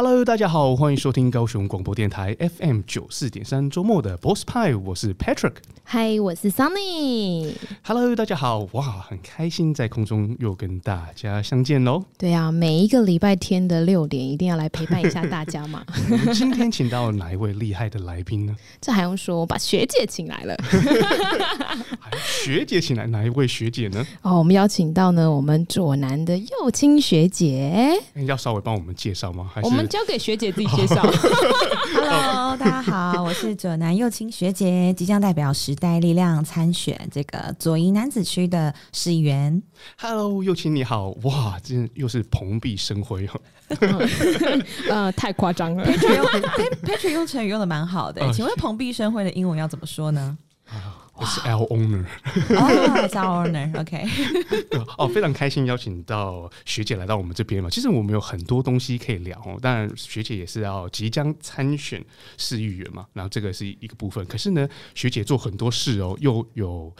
Hello，大家好，欢迎收听高雄广播电台 FM 九四点三周末的 Boss 派，我是 Patrick。嗨，我是 Sunny。Hello，大家好，哇，很开心在空中又跟大家相见喽。对啊，每一个礼拜天的六点一定要来陪伴一下大家嘛。今天请到哪一位厉害的来宾呢？这还用说，我把学姐请来了。学姐请来哪一位学姐呢？哦，我们邀请到呢我们左南的幼青学姐。要稍微帮我们介绍吗？还是我们交给学姐自己介绍。Hello，大家好，我是左南右青学姐，即将代表时代力量参选这个左营男子区的市议员。Hello，右青你好，哇，这又是蓬荜生辉哦。呃，太夸张了。Patrick 用成语用的蛮好的，请问蓬荜生辉的英文要怎么说呢？我是 L owner，哦，，L owner，OK。哦，非常开心邀请到学姐来到我们这边嘛。其实我们有很多东西可以聊哦。当然，学姐也是要即将参选市议员嘛，然后这个是一个部分。可是呢，学姐做很多事哦，又有。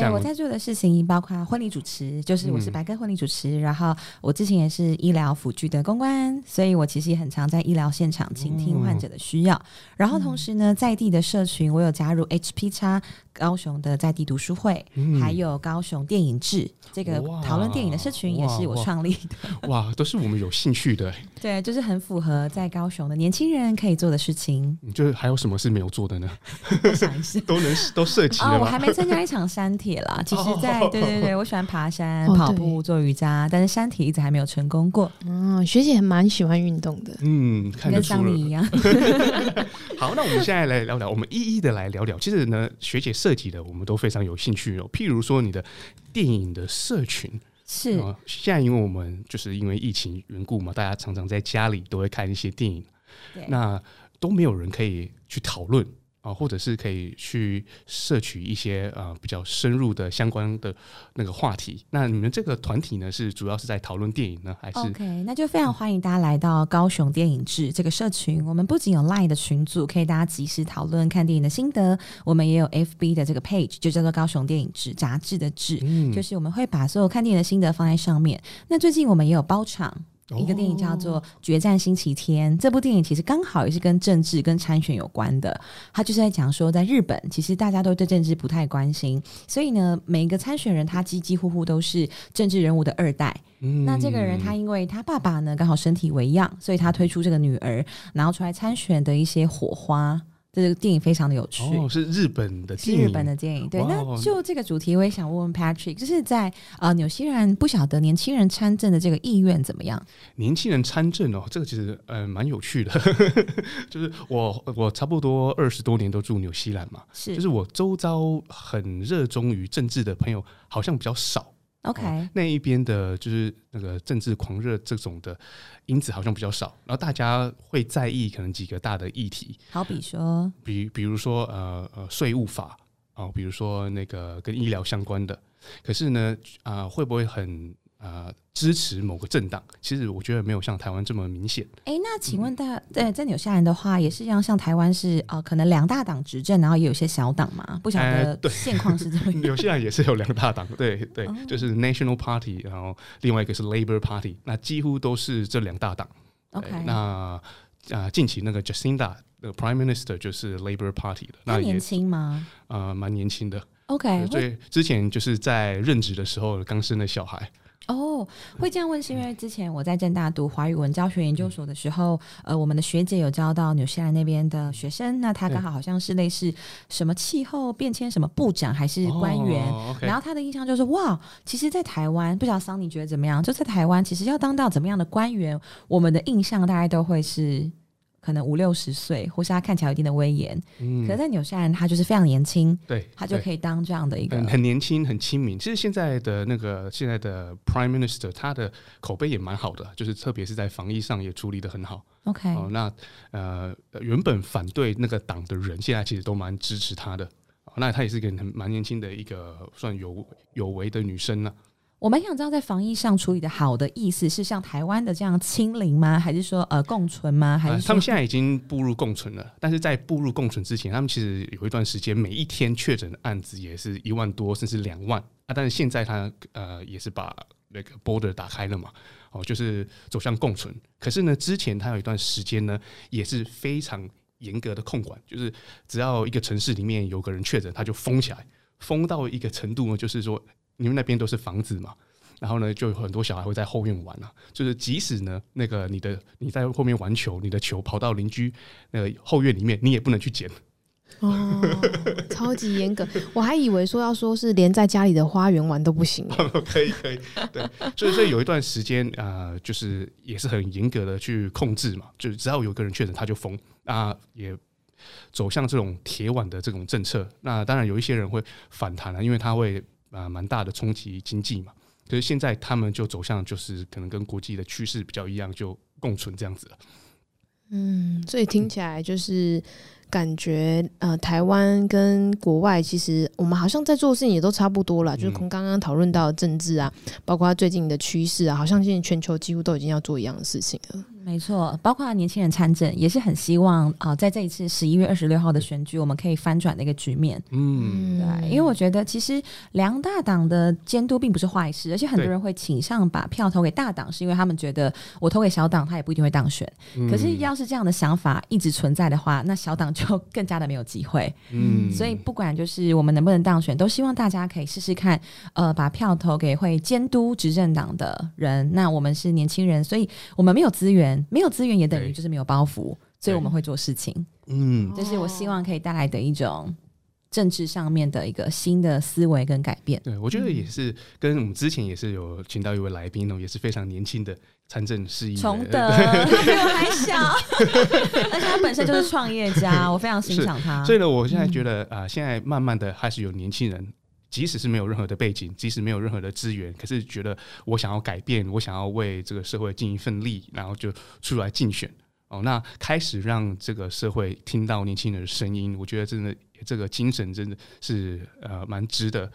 对，我在做的事情包括婚礼主持，就是我是白鸽婚礼主持，嗯，然后我之前也是医疗辅具的公关，所以我其实也很常在医疗现场倾听患者的需要。嗯、然后同时呢，在地的社群，我有加入 HP 叉高雄的在地读书会，嗯、还有高雄电影志这个讨论电影的社群，也是我创立的哇。哇，都是我们有兴趣的。对，就是很符合在高雄的年轻人可以做的事情。你就是还有什么是没有做的呢？想一下，都能都涉及了、哦。我还没参加一场山。铁啦，其实在，在 对对对，我喜欢爬山、跑步、做瑜伽，但是山体一直还没有成功过。嗯，学姐还蛮喜欢运动的，嗯，看得出来，跟桑尼一样。好，那我们现在来聊聊，我们一一的来聊聊。其实呢，学姐设计的我们都非常有兴趣哦。譬如说，你的电影的社群是现在，因为我们就是因为疫情缘故嘛，大家常常在家里都会看一些电影，那都没有人可以去讨论。啊，或者是可以去摄取一些呃比较深入的相关的那个话题。那你们这个团体呢，是主要是在讨论电影呢，还是？OK，那就非常欢迎大家来到高雄电影志这个社群。我们不仅有 Line 的群组，可以大家及时讨论看电影的心得，我们也有 FB 的这个 page，就叫做高雄电影志杂志的志，嗯，就是我们会把所有看电影的心得放在上面。那最近我们也有包场。一个电影叫做《决战星期天》，这部电影其实刚好也是跟政治、跟参选有关的。他就是在讲说，在日本，其实大家都对政治不太关心，所以呢，每一个参选人他几几乎乎都是政治人物的二代。嗯。那这个人他因为他爸爸呢刚好身体为恙，所以他推出这个女儿，然后出来参选的一些火花。这个电影非常的有趣哦，是日本的电影，是日本的电影。对，那就这个主题，我也想问问 Patrick，就是在呃纽西兰，不晓得年轻人参政的这个意愿怎么样？年轻人参政哦，这个其实呃蛮有趣的，就是我我差不多二十多年都住纽西兰嘛，是，就是我周遭很热衷于政治的朋友好像比较少。OK，、哦、那一边的就是那个政治狂热这种的因子好像比较少，然后大家会在意可能几个大的议题，好比说，比比如说呃呃税务法啊、哦，比如说那个跟医疗相关的，可是呢啊、呃、会不会很？呃，支持某个政党，其实我觉得没有像台湾这么明显。哎、欸，那请问大在在纽西兰的话，也是一样，像台湾是呃，可能两大党执政，然后也有些小党嘛？不晓得现况是怎么样？纽西兰也是有两大党，对对，哦，就是 National Party，然后另外一个是 Labour Party，那几乎都是这两大党。OK，那啊、呃，近期那个 Jacinda 的 Prime Minister 就是 Labour Party 的，那年轻吗？呃，蛮年轻的。OK，所以之前就是在任职的时候刚生的小孩。哦，会这样问是因为之前我在正大读华语文教学研究所的时候，呃，我们的学姐有教到纽西兰那边的学生，那他刚好好像是类似什么气候变迁什么部长还是官员，哦 okay、然后他的印象就是哇，其实，在台湾不知道桑尼觉得怎么样？就在台湾，其实要当到怎么样的官员，我们的印象大概都会是。可能五六十岁，或是他看起来有一定的威严，嗯，可是在纽西兰他就是非常年轻，对，他就可以当这样的一个很年轻、很亲民。其实现在的那个现在的 Prime Minister，他的口碑也蛮好的，就是特别是在防疫上也处理的很好。OK，哦，那呃，原本反对那个党的人，现在其实都蛮支持他的。那他也是一个很蛮年轻的一个算有有为的女生呢、啊。我蛮想知道，在防疫上处理的好的意思是像台湾的这样清零吗？还是说呃共存吗？还是、呃、他们现在已经步入共存了？但是在步入共存之前，他们其实有一段时间每一天确诊的案子也是一万多，甚至两万啊。但是现在他呃也是把那个 border 打开了嘛，哦，就是走向共存。可是呢，之前他有一段时间呢，也是非常严格的控管，就是只要一个城市里面有个人确诊，他就封起来，封到一个程度呢，就是说你们那边都是房子嘛，然后呢，就有很多小孩会在后院玩啊，就是即使呢，那个你的你在后面玩球，你的球跑到邻居那个后院里面，你也不能去捡。哦，超级严格，我还以为说要说是连在家里的花园玩都不行。可以可以，对，所以所以有一段时间啊、呃，就是也是很严格的去控制嘛，就是只要有个人确诊他就封啊，也走向这种铁腕的这种政策。那当然有一些人会反弹了，因为他会啊蛮大的冲击经济嘛。可是现在他们就走向就是可能跟国际的趋势比较一样，就共存这样子了。嗯，所以听起来就是。感觉呃，台湾跟国外其实我们好像在做的事情也都差不多了，嗯、就是从刚刚讨论到政治啊，包括最近的趋势啊，好像现在全球几乎都已经要做一样的事情了。没错，包括年轻人参政也是很希望啊、呃，在这一次十一月二十六号的选举，我们可以翻转那个局面。嗯，对，因为我觉得其实两大党的监督并不是坏事，而且很多人会倾向把票投给大党，是因为他们觉得我投给小党，他也不一定会当选。嗯、可是要是这样的想法一直存在的话，那小党就更加的没有机会。嗯，所以不管就是我们能不能当选，都希望大家可以试试看，呃，把票投给会监督执政党的人。那我们是年轻人，所以我们没有资源。没有资源也等于就是没有包袱，所以我们会做事情。嗯，这是我希望可以带来的一种政治上面的一个新的思维跟改变。对，我觉得也是跟我们之前也是有请到一位来宾呢，也是非常年轻的参政市议员，崇德，他比我还小，而且他本身就是创业家，我非常欣赏他。所以呢，我现在觉得啊、呃，现在慢慢的开始有年轻人。即使是没有任何的背景，即使没有任何的资源，可是觉得我想要改变，我想要为这个社会尽一份力，然后就出来竞选哦。那开始让这个社会听到年轻人的声音，我觉得真的这个精神真的是呃蛮值得。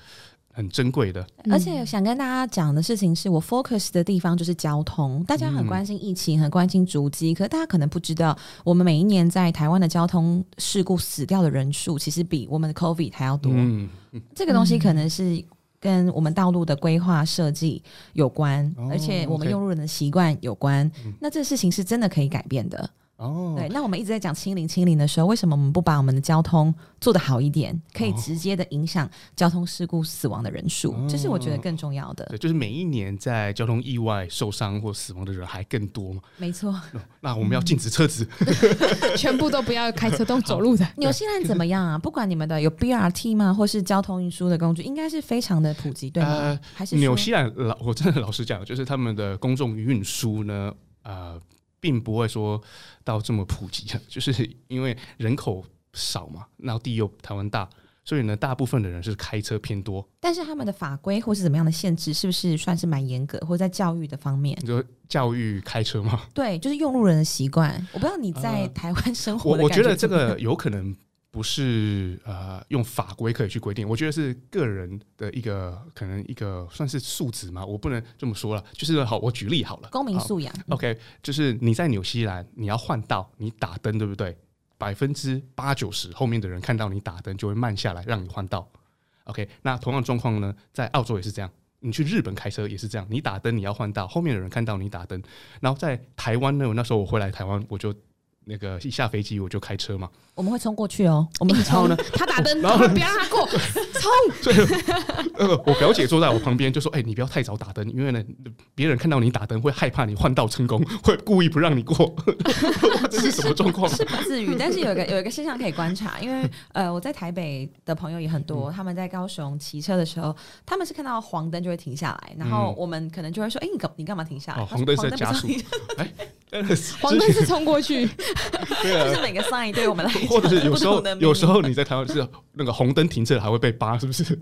很珍贵的，而且想跟大家讲的事情是，我 focus 的地方就是交通。大家很关心疫情，很关心足迹，可是大家可能不知道，我们每一年在台湾的交通事故死掉的人数，其实比我们的 COVID 还要多。嗯，这个东西可能是跟我们道路的规划设计有关，而且我们用路人的习惯有关。那这个事情是真的可以改变的。哦，对，那我们一直在讲清零清零的时候，为什么我们不把我们的交通做得好一点，可以直接的影响交通事故死亡的人数？哦、这是我觉得更重要的。对，就是每一年在交通意外受伤或死亡的人还更多嘛。没错。那我们要禁止车子，嗯、全部都不要开车，都走路的。纽西兰怎么样啊？不管你们的有 BRT 吗，或是交通运输的工具，应该是非常的普及，对吗？呃、还是纽西兰老，我真的老实讲，就是他们的公众运输呢，呃。并不会说到这么普及，就是因为人口少嘛，然后地又台湾大，所以呢，大部分的人是开车偏多。但是他们的法规或是怎么样的限制，是不是算是蛮严格？或者在教育的方面，你说教育开车吗？对，就是用路人的习惯。我不知道你在台湾生活的我觉得这个有可能。不是呃用法规可以去规定，我觉得是个人的一个可能一个算是素质嘛，我不能这么说了。就是好，我举例好了，公民素养。OK，就是你在纽西兰，你要换道，你打灯对不对？百分之八九十后面的人看到你打灯就会慢下来，让你换道。OK，那同样状况呢，在澳洲也是这样。你去日本开车也是这样，你打灯你要换道，后面的人看到你打灯。然后在台湾呢，那时候我回来台湾，我就。那个一下飞机我就开车嘛，我们会冲过去哦。我们然后呢，他打灯，然后不要让他过，冲。所以，呃，我表姐坐在我旁边就说：“哎、欸，你不要太早打灯，因为呢，别人看到你打灯会害怕你换道成功，会故意不让你过。”这是什么状况？是不至于，但是有一个有一个现象可以观察，因为呃，我在台北的朋友也很多，他们在高雄骑车的时候，他们是看到黄灯就会停下来，然后我们可能就会说：“哎、欸，你干你干嘛停下来？”哦、黄灯是加速。哎，黄灯是冲过去。对啊，就是每个 sign 对我们来说，或者是有时候有时候你在台湾是那个红灯停车还会被扒，是不是？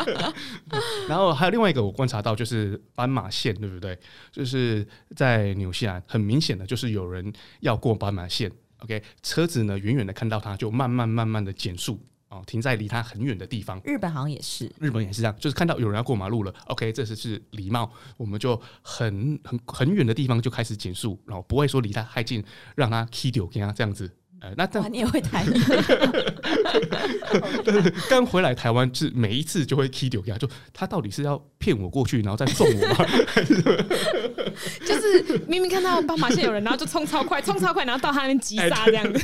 然后还有另外一个我观察到就是斑马线，对不对？就是在纽西兰很明显的就是有人要过斑马线，OK，车子呢远远的看到它就慢慢慢慢的减速。哦，停在离他很远的地方。日本好像也是，日本也是这样，就是看到有人要过马路了，OK，这是是礼貌，我们就很很很远的地方就开始减速，然后不会说离他太近，让他 k 丢给他这样子，呃，呃，那但你也会台语。刚回来台湾，是每一次就会踢丢呀，就他到底是要骗我过去，然后再送我吗？就是明明看到斑马线有人，然后就冲超快，冲超快，然后到他那边急刹这样子。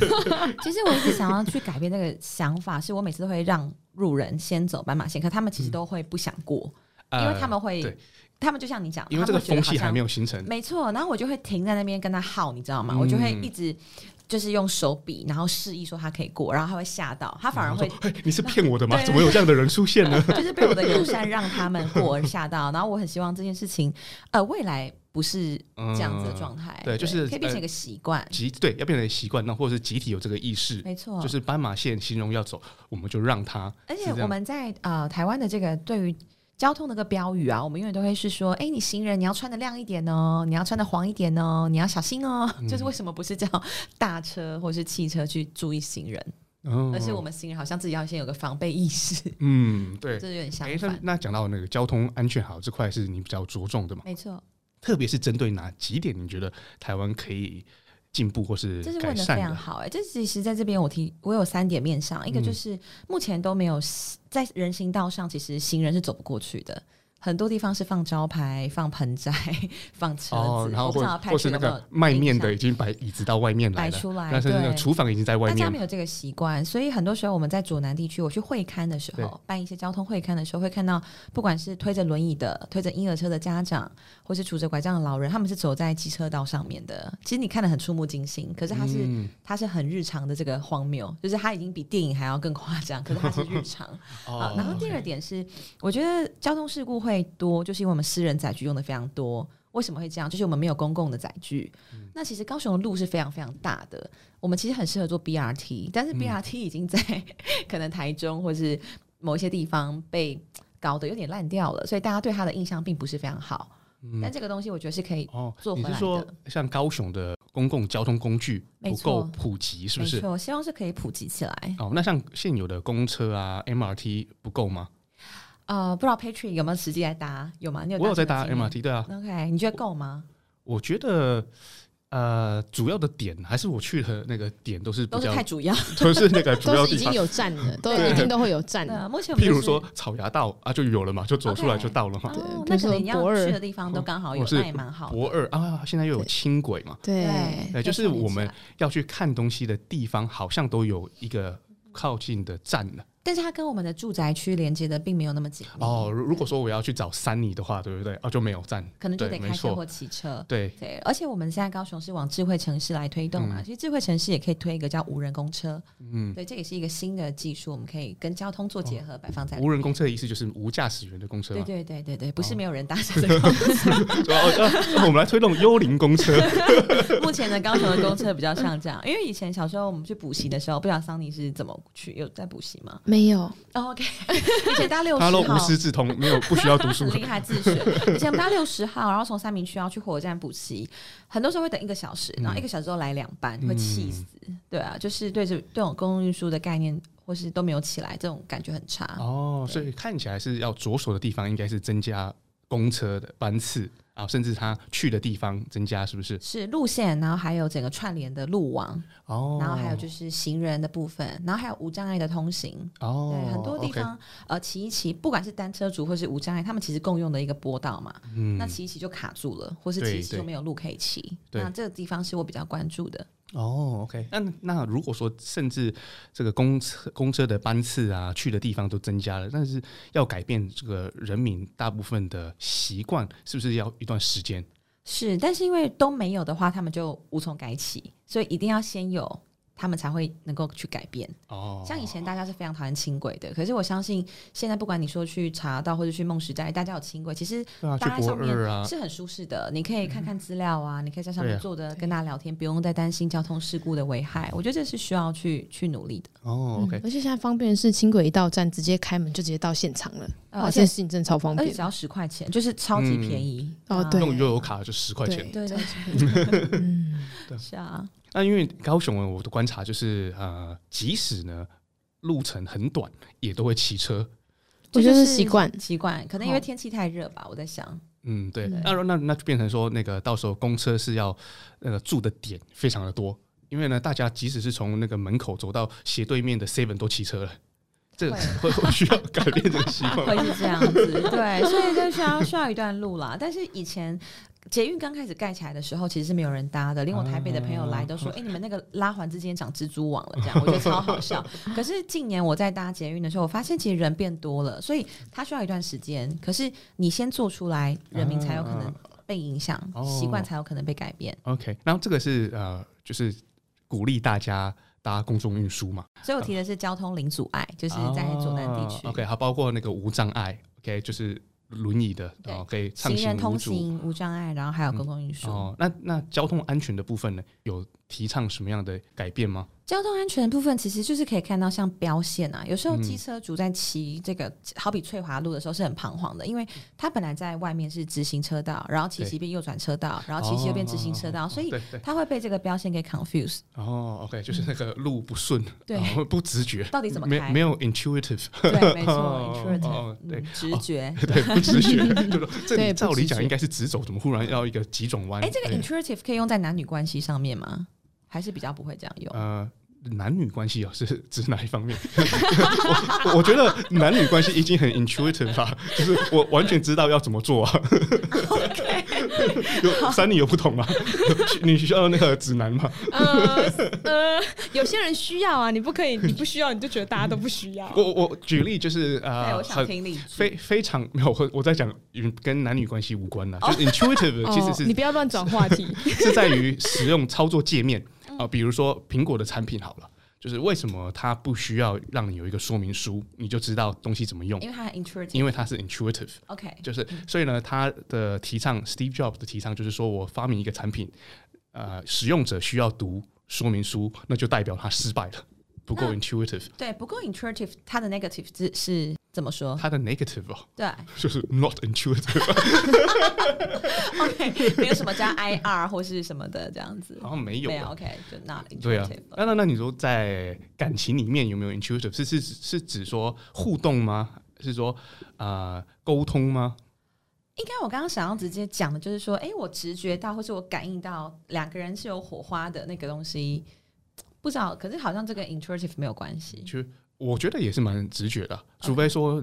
其实我一直想要去改变那个想法，是我每次都会让路人先走斑马线，可他们其实都会不想过，嗯、因为他们会。呃他们就像你讲，因为这个风气还没有形成，没错。然后我就会停在那边跟他耗，你知道吗？嗯、我就会一直就是用手比，然后示意说他可以过，然后他会吓到，他反而会，你是骗我的吗？怎么有这样的人出现呢？就是被我的友善让他们过而吓到。然后我很希望这件事情，呃，未来不是这样子的状态、嗯，对，就是可以变成一个习惯，集对，要变成习惯，那或者是集体有这个意识，没错，就是斑马线形容要走，我们就让他。而且我们在呃台湾的这个对于。交通的个标语啊，我们永远都会是说，哎、欸，你行人你要穿的亮一点哦，你要穿的黄一点哦，你要小心哦。嗯、就是为什么不是叫大车或是汽车去注意行人，哦、而且我们行人好像自己要先有个防备意识。嗯，对，这有点相反。欸、那讲到那个交通安全好这块是你比较着重的嘛？没错，特别是针对哪几点，你觉得台湾可以？进步或是改善的，这是问的非常好哎、欸，这其实在这边我提我有三点面上，一个就是目前都没有在人行道上，其实行人是走不过去的。很多地方是放招牌、放盆栽、放车子，哦、然后或或是那个卖面的已经摆椅子到外面来了，摆出来，但是那个厨房已经在外面。大家没有这个习惯，所以很多时候我们在左南地区，我去会勘的时候，办一些交通会勘的时候，会看到不管是推着轮椅的、推着婴儿车的家长，或是拄着拐杖的老人，他们是走在机车道上面的。其实你看得很触目惊心，可是它是、嗯、它是很日常的这个荒谬，就是它已经比电影还要更夸张，可是它是日常。哦、然后第二点是，我觉得交通事故会多，就是因为我们私人载具用的非常多。为什么会这样？就是我们没有公共的载具。嗯、那其实高雄的路是非常非常大的，我们其实很适合做 BRT，但是 BRT 已经在、嗯、可能台中或是某一些地方被搞得有点烂掉了，所以大家对它的印象并不是非常好。嗯、但这个东西我觉得是可以做回来的。哦、你是说像高雄的公共交通工具不够普及，是不是？没错，我希望是可以普及起来。哦，那像现有的公车啊，MRT 不够吗？呃，不知道 Patrick 有没有实际在搭？有吗？你有？我有在搭 MRT，对啊。OK，你觉得够吗？我觉得，呃，主要的点还是我去的那个点都是比较都是太主要，都是那个 主要都是已经有站的，都一定都会有站的。目前譬如说草衙道啊，就有了嘛，就走出来就到了嘛。对，那可能你要去的地方都刚好有，那也蛮好。博二啊，现在又有轻轨嘛？对，对，就是我们要去看东西的地方，好像都有一个靠近的站了。但是它跟我们的住宅区连接的并没有那么紧密哦。如果说我要去找三尼的话，对不对？哦，就没有站，可能就得开车或骑车。对对，而且我们现在高雄是往智慧城市来推动嘛，其实智慧城市也可以推一个叫无人公车。嗯，对，这也是一个新的技术，我们可以跟交通做结合，摆放在无人公车的意思就是无驾驶员的公车。对对对对对，不是没有人搭乘的公车。我们来推动幽灵公车。目前的高雄的公车比较像这样，因为以前小时候我们去补习的时候，不知道桑尼是怎么去，有在补习吗？没有。OK，而且搭六十号，他都无师自通，没有不需要读书，很厉害自学。以前我们搭六十号，然后从三明区要去火车站补习，很多时候会等一个小时，然后一个小时之后来两班，会气死。嗯、对啊，就是对这这种公共运输的概念，或是都没有起来，这种感觉很差。哦，所以看起来是要着手的地方，应该是增加公车的班次。啊，甚至他去的地方增加，是不是？是路线，然后还有整个串联的路网，哦，然后还有就是行人的部分，然后还有无障碍的通行，哦，对，很多地方呃，骑一骑，不管是单车族或是无障碍，他们其实共用的一个坡道嘛，嗯，那骑一骑就卡住了，或是骑一骑就没有路可以骑，那这个地方是我比较关注的。哦，OK，那那如果说甚至这个公车公车的班次啊，去的地方都增加了，但是要改变这个人民大部分的习惯，是不是要一段时间？是，但是因为都没有的话，他们就无从改起，所以一定要先有。他们才会能够去改变。哦，像以前大家是非常讨厌轻轨的，可是我相信现在不管你说去查到或者去梦时代，大家有轻轨，其实大家上面是很舒适的。你可以看看资料啊，你可以在上面坐着跟大家聊天，不用再担心交通事故的危害。我觉得这是需要去去努力的。哦，OK。而且现在方便的是轻轨一到站，直接开门就直接到现场了。哦，这件事情真的超方便，只要十块钱，就是超级便宜。哦，对，用悠游卡就十块钱。对对，嗯，是啊。那因为高雄呢，我的观察就是，呃，即使呢路程很短，也都会骑车。我觉得是习惯，习惯，可能因为天气太热吧。我在想，嗯，对。那那那就变成说，那个到时候公车是要那个住的点非常的多，因为呢，大家即使是从那个门口走到斜对面的 Seven 都骑车了，这会会需要改变这个习惯，会是这样子，对，所以就需要需要一段路啦。但是以前。捷运刚开始盖起来的时候，其实是没有人搭的。连我台北的朋友来都说：“哎、啊欸，你们那个拉环之间长蜘蛛网了。”这样我觉得超好笑。可是近年我在搭捷运的时候，我发现其实人变多了，所以它需要一段时间。可是你先做出来，人民才有可能被影响，习惯、啊、才有可能被改变。OK，然后这个是呃，就是鼓励大家搭公众运输嘛。所以我提的是交通零阻碍，就是在左南地区、啊。OK，还包括那个无障碍。OK，就是。轮椅的哦，可以畅行通行无障碍，然后还有公共运输、嗯。哦，那那交通安全的部分呢，有提倡什么样的改变吗？交通安全的部分其实就是可以看到像标线啊，有时候机车主在骑这个、嗯、好比翠华路的时候是很彷徨的，因为他本来在外面是直行车道，然后骑骑变右转车道，然后骑骑又变直行车道，哦、所以他会被这个标线给 confuse。哦，OK，就是那个路不顺，对、嗯，不直觉，到底怎么开？没没有 intuitive，对，没错，intuitive，对，直觉，对，不直觉，就是这里照理讲应该是直走，怎么忽然要一个急转弯？哎，这个 intuitive 可以用在男女关系上面吗？还是比较不会这样用。呃，男女关系哦，是 指哪一方面？我我觉得男女关系已经很 intuitive 了，就是我完全知道要怎么做啊。OK，有三女有不同吗？你需要那个指南吗？呃呃，有些人需要啊，你不可以，你不需要，你就觉得大家都不需要。我我举例就是呃，我想听例子，非非常没有，我我在讲跟男女关系无关的，就是 intuitive 其实是你不要乱转话题，是在于使用操作界面。啊，比如说苹果的产品好了，就是为什么它不需要让你有一个说明书，你就知道东西怎么用？因为它很 intuitive，因为它是 intuitive。OK，就是所以呢，它的提倡 Steve Jobs 的提倡就是说我发明一个产品，呃，使用者需要读说明书，那就代表它失败了，不够 intuitive。对，不够 intuitive，它的 negative 是是。怎么说？它的 negative 哦，对，就是 not intuitive。OK，没有什么加 IR 或是什么的这样子，好像没有。没有 OK，就 not intuitive。对啊，那那那你说在感情里面有没有 intuitive？是是是指说互动吗？是说啊沟通吗？应该我刚刚想要直接讲的就是说，哎，我直觉到或是我感应到两个人是有火花的那个东西，不知道，可是好像这跟 intuitive 没有关系。我觉得也是蛮直觉的，除非说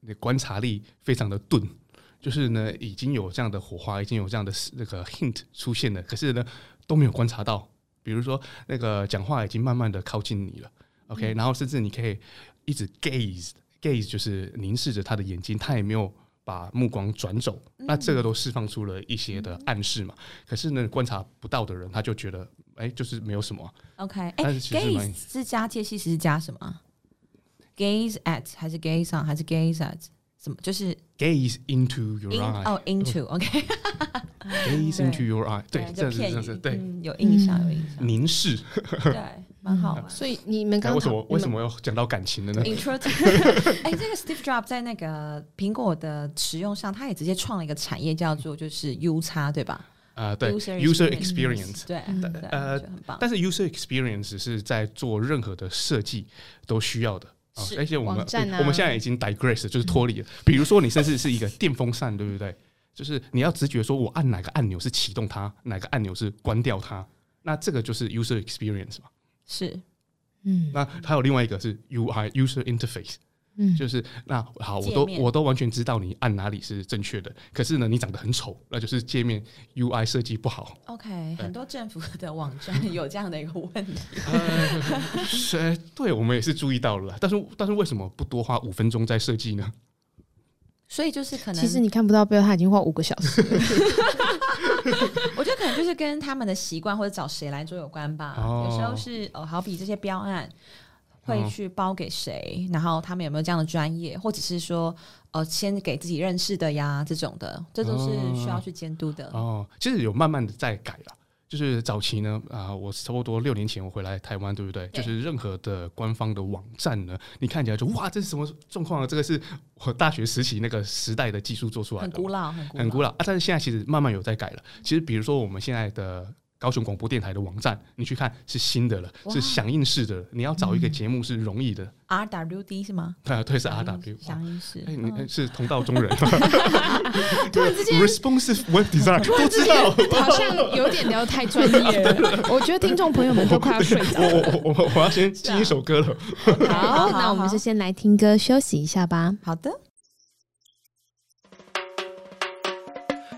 你观察力非常的钝，就是呢已经有这样的火花，已经有这样的那个 hint 出现了，可是呢都没有观察到。比如说那个讲话已经慢慢的靠近你了，OK，然后甚至你可以一直 gaze，gaze 就是凝视着他的眼睛，他也没有把目光转走，那这个都释放出了一些的暗示嘛。可是呢观察不到的人，他就觉得哎就是没有什么。OK，哎，gaze 是加介系词是加什么？Gaze at 还是 gaze on 还是 gaze at 什么？就是 gaze into your eye。哦，into，OK。Gaze into your eye，对，这是这是对，有印象有印象。凝视，对，蛮好玩。所以你们刚为什么为什么要讲到感情的呢。哎，这个 Steve Jobs 在那个苹果的使用上，他也直接创了一个产业，叫做就是 U 叉，对吧？啊，对，User Experience，对，呃，但是 User Experience 是在做任何的设计都需要的。而且我们我们现在已经 digress，就是脱离了。比如说，你甚至是一个电风扇，对不对？就是你要直觉说，我按哪个按钮是启动它，哪个按钮是关掉它。那这个就是 user experience 嘛。是，嗯。那还有另外一个是 UI user interface。嗯，就是那好，我都我都完全知道你按哪里是正确的，可是呢，你长得很丑，那就是界面 UI 设计不好。OK，很多政府的网站有这样的一个问题。呃，是，对，我们也是注意到了，但是但是为什么不多花五分钟在设计呢？所以就是可能，其实你看不到背后，他已经花五个小时。我觉得可能就是跟他们的习惯或者找谁来做有关吧。哦，有时候是呃，好比这些标案。会去包给谁？然后他们有没有这样的专业，或者是说，呃，先给自己认识的呀，这种的，这都是需要去监督的。哦，其实有慢慢的在改了。就是早期呢，啊、呃，我差不多六年前我回来台湾，对不对？对就是任何的官方的网站呢，你看起来就哇，这是什么状况啊？这个是我大学时期那个时代的技术做出来的，很古老，很古老，很古老啊！但是现在其实慢慢有在改了。其实比如说我们现在的。高雄广播电台的网站，你去看是新的了，是响应式的。你要找一个节目是容易的。R W D 是吗？对，对，是 R W。响应式。哎，你是同道中人。突然之间，Responsive Web Design，突然之间好像有点聊太专业 了。我觉得听众朋友们都快要睡着了。我我我要先进一首歌了。好，那我们就先来听歌休息一下吧。好的。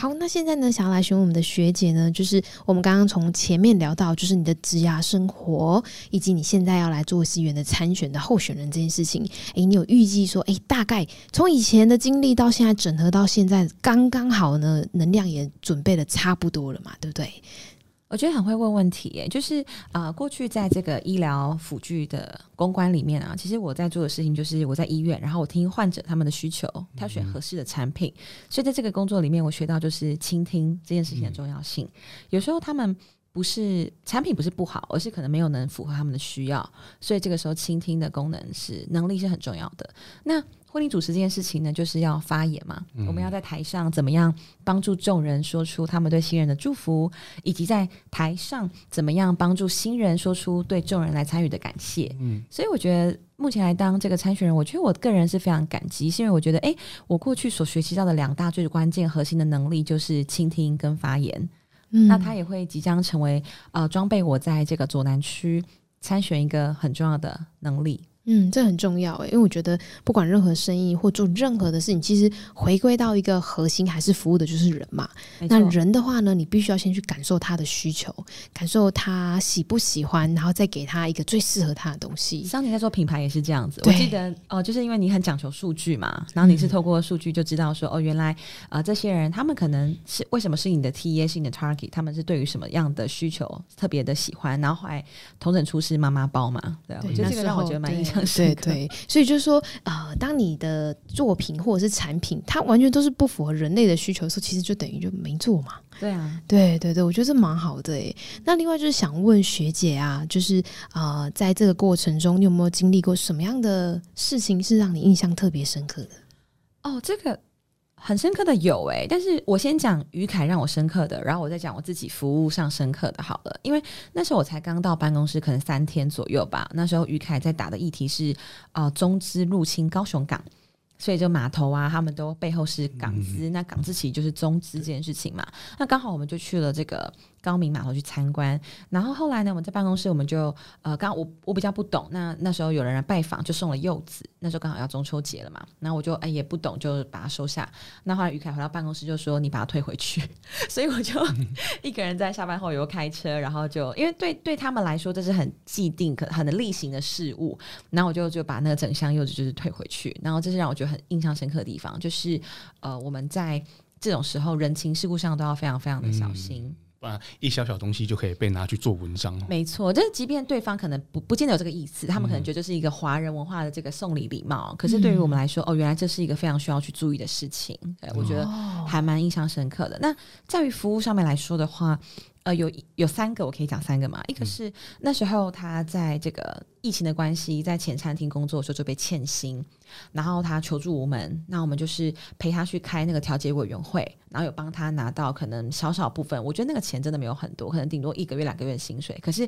好，那现在呢，想要来询问我们的学姐呢，就是我们刚刚从前面聊到，就是你的职涯生活，以及你现在要来做市议员的参选的候选人这件事情。诶，你有预计说，诶，大概从以前的经历到现在整合到现在，刚刚好呢，能量也准备的差不多了嘛，对不对？我觉得很会问问题耶，就是啊、呃，过去在这个医疗辅具的公关里面啊，其实我在做的事情就是我在医院，然后我听患者他们的需求，挑选合适的产品。嗯、所以在这个工作里面，我学到就是倾听这件事情的重要性。嗯、有时候他们不是产品不是不好，而是可能没有能符合他们的需要，所以这个时候倾听的功能是能力是很重要的。那婚礼主持这件事情呢，就是要发言嘛。嗯、我们要在台上怎么样帮助众人说出他们对新人的祝福，以及在台上怎么样帮助新人说出对众人来参与的感谢。嗯，所以我觉得目前来当这个参选人，我觉得我个人是非常感激，是因为我觉得，哎，我过去所学习到的两大最关键核心的能力就是倾听跟发言。那他也会即将成为呃装备我在这个左南区参选一个很重要的能力。嗯，这很重要诶，因为我觉得不管任何生意或做任何的事情，其实回归到一个核心还是服务的就是人嘛。那人的话呢，你必须要先去感受他的需求，感受他喜不喜欢，然后再给他一个最适合他的东西。像你在做品牌也是这样子，我记得哦，就是因为你很讲求数据嘛，然后你是透过数据就知道说、嗯、哦，原来啊、呃、这些人他们可能是为什么是你的 TA 是你的 target，他们是对于什么样的需求特别的喜欢，然后后来同整出是妈妈包嘛，对，对我觉得这个让我觉得蛮印象深刻。对，所以就是说，呃，当你的作品或者是产品，它完全都是不符合人类的需求的时候，其实就等于就没做嘛。对啊，对对对，我觉得这蛮好的诶。那另外就是想问学姐啊，就是呃，在这个过程中，你有没有经历过什么样的事情是让你印象特别深刻的？哦，这个。很深刻的有诶、欸，但是我先讲于凯让我深刻的，然后我再讲我自己服务上深刻的好了。因为那时候我才刚到办公室，可能三天左右吧。那时候于凯在打的议题是啊、呃，中资入侵高雄港。所以就码头啊，他们都背后是港资，嗯、那港资其实就是中资这件事情嘛。那刚好我们就去了这个高明码头去参观，然后后来呢，我们在办公室我们就呃，刚我我比较不懂，那那时候有人来拜访，就送了柚子，那时候刚好要中秋节了嘛，那我就哎也不懂，就把它收下。那后来于凯回到办公室就说：“你把它退回去。” 所以我就一个人在下班后又开车，然后就因为对对他们来说这是很既定、可很例行的事物，然后我就就把那个整箱柚子就是退回去，然后这是让我觉得。很印象深刻的地方，就是呃，我们在这种时候人情世故上都要非常非常的小心，然、嗯、一小小东西就可以被拿去做文章。没错，就是即便对方可能不不见得有这个意思，他们可能觉得这是一个华人文化的这个送礼礼貌，嗯、可是对于我们来说，哦，原来这是一个非常需要去注意的事情。对，我觉得还蛮印象深刻的。哦、那在于服务上面来说的话。呃，有有三个，我可以讲三个嘛。一个是那时候他在这个疫情的关系，在前餐厅工作的时候就被欠薪，然后他求助无门，那我们就是陪他去开那个调解委员会，然后有帮他拿到可能少少部分，我觉得那个钱真的没有很多，可能顶多一个月两个月的薪水，可是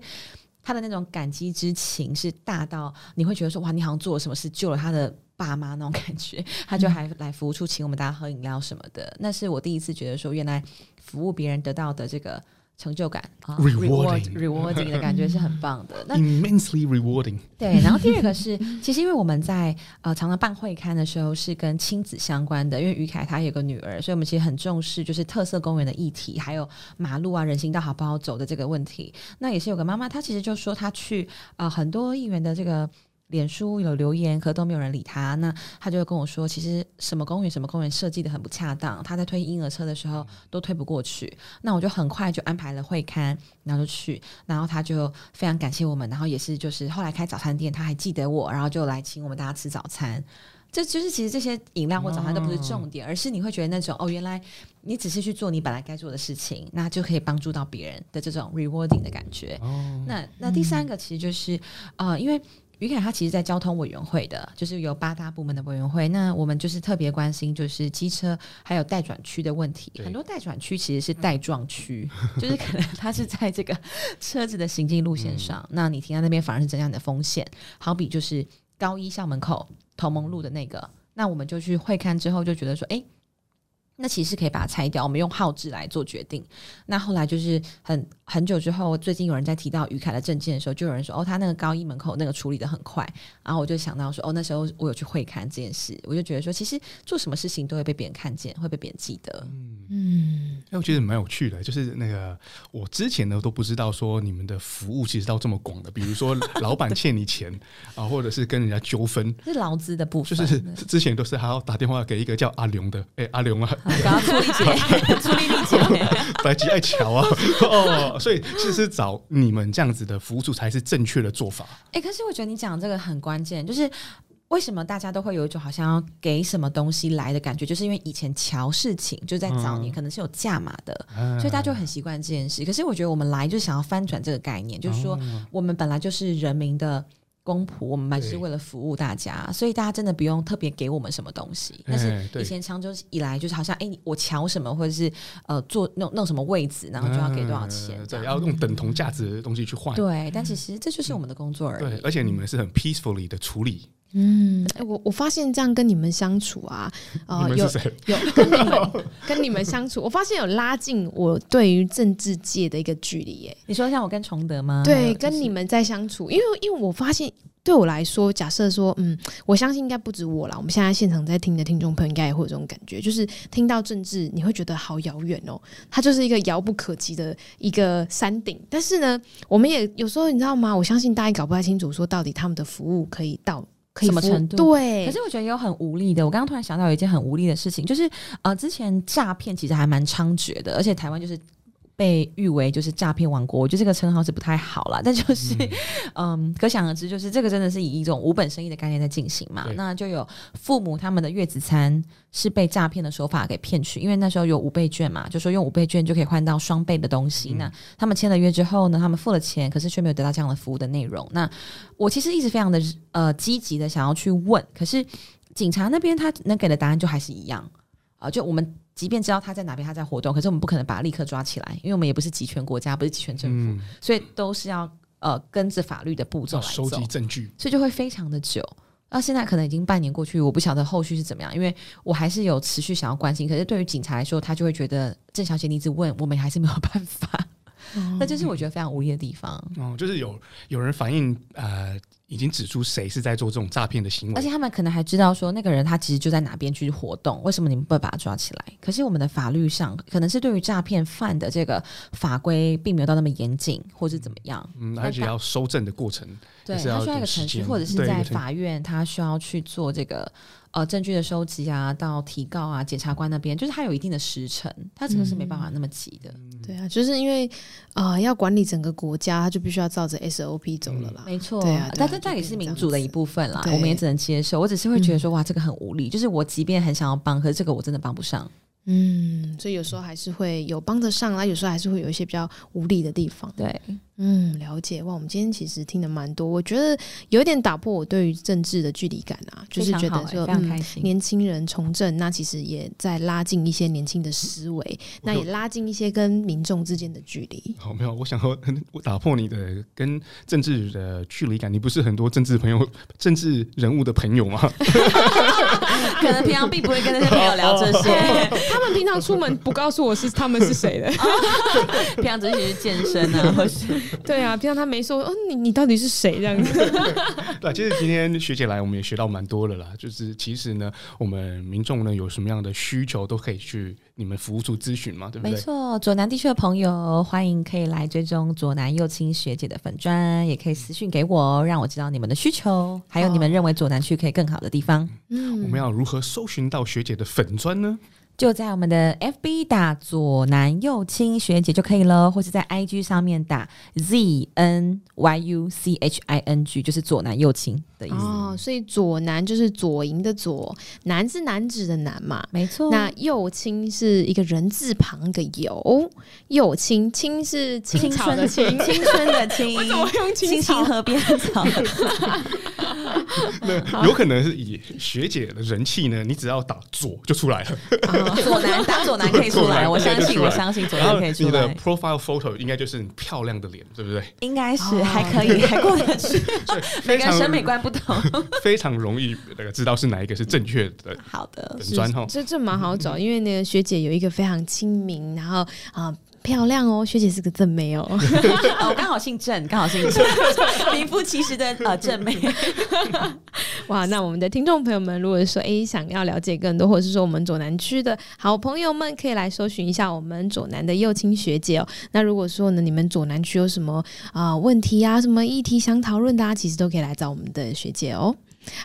他的那种感激之情是大到你会觉得说哇，你好像做了什么事救了他的爸妈那种感觉，他就还来服务处请我们大家喝饮料什么的，嗯、那是我第一次觉得说原来服务别人得到的这个。成就感啊，rewarding rewarding 的感觉是很棒的。那 immensely rewarding。对，然后第二个是，其实因为我们在呃常常办会刊的时候是跟亲子相关的，因为于凯他有个女儿，所以我们其实很重视就是特色公园的议题，还有马路啊人行道好不好走的这个问题。那也是有个妈妈，她其实就说她去啊、呃、很多议员的这个。脸书有留言，可都没有人理他。那他就会跟我说，其实什么公园什么公园设计的很不恰当，他在推婴儿车的时候都推不过去。那我就很快就安排了会刊，然后就去，然后他就非常感谢我们，然后也是就是后来开早餐店，他还记得我，然后就来请我们大家吃早餐。这就是其实这些饮料或早餐都不是重点，哦、而是你会觉得那种哦，原来你只是去做你本来该做的事情，那就可以帮助到别人的这种 rewarding 的感觉。哦、那那第三个其实就是、嗯、呃，因为于凯他其实在交通委员会的，就是有八大部门的委员会，那我们就是特别关心就是机车还有待转区的问题。很多待转区其实是待状区，就是可能它是在这个车子的行进路线上，嗯、那你停在那边反而是增加你的风险。好比就是高一校门口。同盟路的那个，那我们就去会看之后就觉得说，哎。那其实可以把它拆掉，我们用号志来做决定。那后来就是很很久之后，最近有人在提到于凯的证件的时候，就有人说：“哦，他那个高一门口那个处理的很快。”然后我就想到说：“哦，那时候我有去会看这件事，我就觉得说，其实做什么事情都会被别人看见，会被别人记得。”嗯嗯，那我觉得蛮有趣的，就是那个我之前呢都不知道说你们的服务其实到这么广的，比如说老板欠你钱啊，或者是跟人家纠纷，是劳资的部分，就是之前都是还要打电话给一个叫阿龙的，哎、欸，阿龙啊。刚刚出力姐，出力力姐，白吉爱桥啊，哦，所以其实找你们这样子的服务处才是正确的做法。哎、欸，可是我觉得你讲这个很关键，就是为什么大家都会有一种好像要给什么东西来的感觉，就是因为以前乔事情就在早年可能是有价码的，嗯、所以大家就很习惯这件事。可是我觉得我们来就想要翻转这个概念，就是说我们本来就是人民的。公仆，我们还是为了服务大家，所以大家真的不用特别给我们什么东西。但是以前长久以来，就是好像哎、欸，我瞧什么，或者是呃做弄弄什么位置，然后就要给多少钱，嗯、对，要用等同价值的东西去换。对，但其实这就是我们的工作而已。对，而且你们是很 peacefully 的处理。嗯，我我发现这样跟你们相处啊，呃，有有跟你们跟你们相处，我发现有拉近我对于政治界的一个距离耶。你说像我跟崇德吗？对，跟你们在相处，因为因为我发现对我来说，假设说，嗯，我相信应该不止我啦，我们现在现场在听的听众朋友应该也会有这种感觉，就是听到政治，你会觉得好遥远哦，它就是一个遥不可及的一个山顶。但是呢，我们也有时候你知道吗？我相信大家搞不太清楚，说到底他们的服务可以到。什么程度？对，可是我觉得也有很无力的。我刚刚突然想到有一件很无力的事情，就是呃，之前诈骗其实还蛮猖獗的，而且台湾就是。被誉为就是诈骗王国，我觉得这个称号是不太好了。但就是，嗯，嗯，可想而知，就是这个真的是以一种无本生意的概念在进行嘛。那就有父母他们的月子餐是被诈骗的手法给骗取，因为那时候有五倍券嘛，就说用五倍券就可以换到双倍的东西。嗯、那他们签了约之后呢，他们付了钱，可是却没有得到这样的服务的内容。那我其实一直非常的呃积极的想要去问，可是警察那边他能给的答案就还是一样啊、呃，就我们。即便知道他在哪边，他在活动，可是我们不可能把他立刻抓起来，因为我们也不是集权国家，不是集权政府，嗯、所以都是要呃跟着法律的步骤来收集证据，所以就会非常的久。那现在可能已经半年过去，我不晓得后续是怎么样，因为我还是有持续想要关心。可是对于警察来说，他就会觉得郑小姐你一直问，我们还是没有办法。那就是我觉得非常无力的地方。哦，就是有有人反映，呃，已经指出谁是在做这种诈骗的行为，而且他们可能还知道说那个人他其实就在哪边去活动，为什么你们不会把他抓起来？可是我们的法律上可能是对于诈骗犯的这个法规并没有到那么严谨，或是怎么样？嗯，而且要收证的过程，对，他需要一个程序，或者是在法院他需要去做这个。呃，证据的收集啊，到提告啊，检察官那边，就是他有一定的时程，他真的是没办法那么急的。嗯、对啊，就是因为啊、呃，要管理整个国家，他就必须要照着 SOP 走了啦。没错，对啊，但这这也是民主的一部分啦，我们也只能接受。我只是会觉得说，哇，这个很无力。就是我即便很想要帮，可是这个我真的帮不上。嗯，所以有时候还是会有帮得上啊，有时候还是会有一些比较无力的地方。对。嗯，了解哇。我们今天其实听的蛮多，我觉得有一点打破我对于政治的距离感啊，就是觉得说，欸嗯、年轻人从政，那其实也在拉近一些年轻的思维，嗯、那也拉近一些跟民众之间的距离。好，没有，我想说，我打破你的跟政治的距离感。你不是很多政治朋友、政治人物的朋友吗？可能平常并不会跟那些朋友聊这些。他们平常出门不告诉我是他们是谁的，平常只是去健身啊，或是 对啊，平常他没说，哦，你你到底是谁这样子？对，其实今天学姐来，我们也学到蛮多的啦。就是其实呢，我们民众呢有什么样的需求，都可以去你们服务处咨询嘛，对不对？没错，左南地区的朋友欢迎可以来追踪左南右青学姐的粉砖，也可以私讯给我，让我知道你们的需求，还有你们认为左南区可以更好的地方。嗯，我们要如何搜寻到学姐的粉专呢？就在我们的 FB 打左南右青学姐就可以了，或是在 IG 上面打 Z N Y U C H I N G，就是左南右青的意思。哦，所以左男就是左营的左，男是男子的男嘛，没错。那右青是一个人字旁一个酉，右青青是青春的青，青春的青。我怎么用青草？青青河边草。那有可能是以学姐的人气呢，你只要打左就出来了。哦、左男打左男可以出来，我相信我相信左男可以出来。你的 profile photo 应该就是很漂亮的脸，对不对？应该是、哦、还可以，还过得去。每个人审美观不同，非常容易那个知道是哪一个是正确的。好的，是这这蛮好找，因为那个学姐有一个非常亲民，然后啊。呃漂亮哦，学姐是个正妹哦，我 刚好姓郑，刚好姓郑，名副其实的呃正妹。哇，那我们的听众朋友们，如果说诶想要了解更多，或者是说我们左南区的好朋友们，可以来搜寻一下我们左南的右青学姐哦。那如果说呢，你们左南区有什么啊、呃、问题啊，什么议题想讨论的，啊，其实都可以来找我们的学姐哦。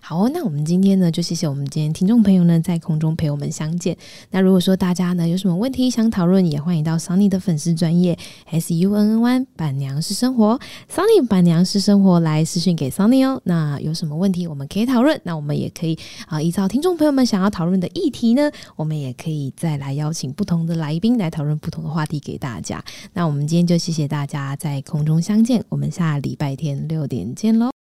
好哦，那我们今天呢，就谢谢我们今天听众朋友呢，在空中陪我们相见。那如果说大家呢有什么问题想讨论，也欢迎到 Sunny 的粉丝专业 S U N N Y 板娘是生活，Sunny 板娘是生活来私讯给 Sunny 哦。那有什么问题我们可以讨论，那我们也可以啊，依照听众朋友们想要讨论的议题呢，我们也可以再来邀请不同的来宾来讨论不同的话题给大家。那我们今天就谢谢大家在空中相见，我们下礼拜天六点见喽。